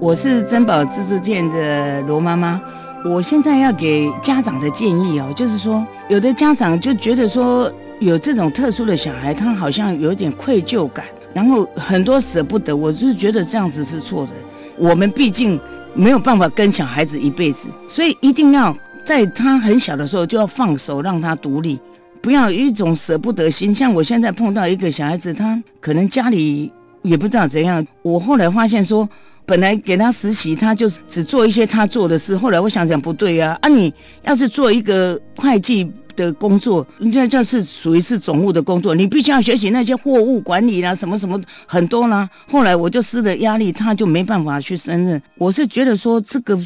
我是珍宝自助店的罗妈妈，我现在要给家长的建议哦，就是说，有的家长就觉得说，有这种特殊的小孩，他好像有点愧疚感，然后很多舍不得。我就是觉得这样子是错的。我们毕竟没有办法跟小孩子一辈子，所以一定要在他很小的时候就要放手让他独立，不要有一种舍不得心。像我现在碰到一个小孩子，他可能家里也不知道怎样，我后来发现说。本来给他实习，他就只做一些他做的事。后来我想想不对呀，啊，你要是做一个会计的工作，人家这是属于是总务的工作，你必须要学习那些货物管理啦，什么什么很多啦。后来我就施了压力，他就没办法去胜任。我是觉得说这个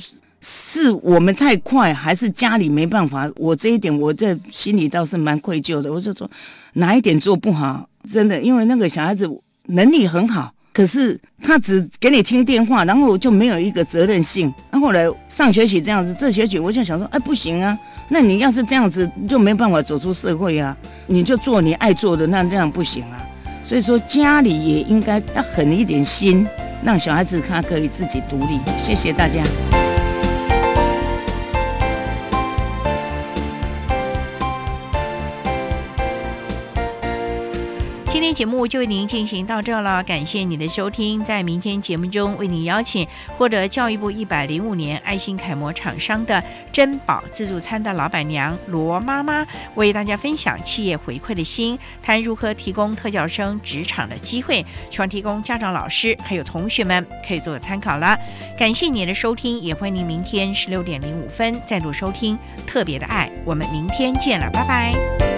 是我们太快，还是家里没办法？我这一点我在心里倒是蛮愧疚的。我就说哪一点做不好？真的，因为那个小孩子能力很好。可是他只给你听电话，然后就没有一个责任心。那后来上学期这样子，这学期我就想说，哎，不行啊！那你要是这样子，就没办法走出社会啊！你就做你爱做的，那这样不行啊！所以说家里也应该要狠一点心，让小孩子他可以自己独立。谢谢大家。节目就为您进行到这了，感谢你的收听。在明天节目中，为您邀请获得教育部一百零五年爱心楷模厂商的珍宝自助餐的老板娘罗妈妈，为大家分享企业回馈的心，谈如何提供特教生职场的机会，希望提供家长、老师还有同学们可以做个参考了。感谢你的收听，也欢迎您明天十六点零五分再度收听特别的爱。我们明天见了，拜拜。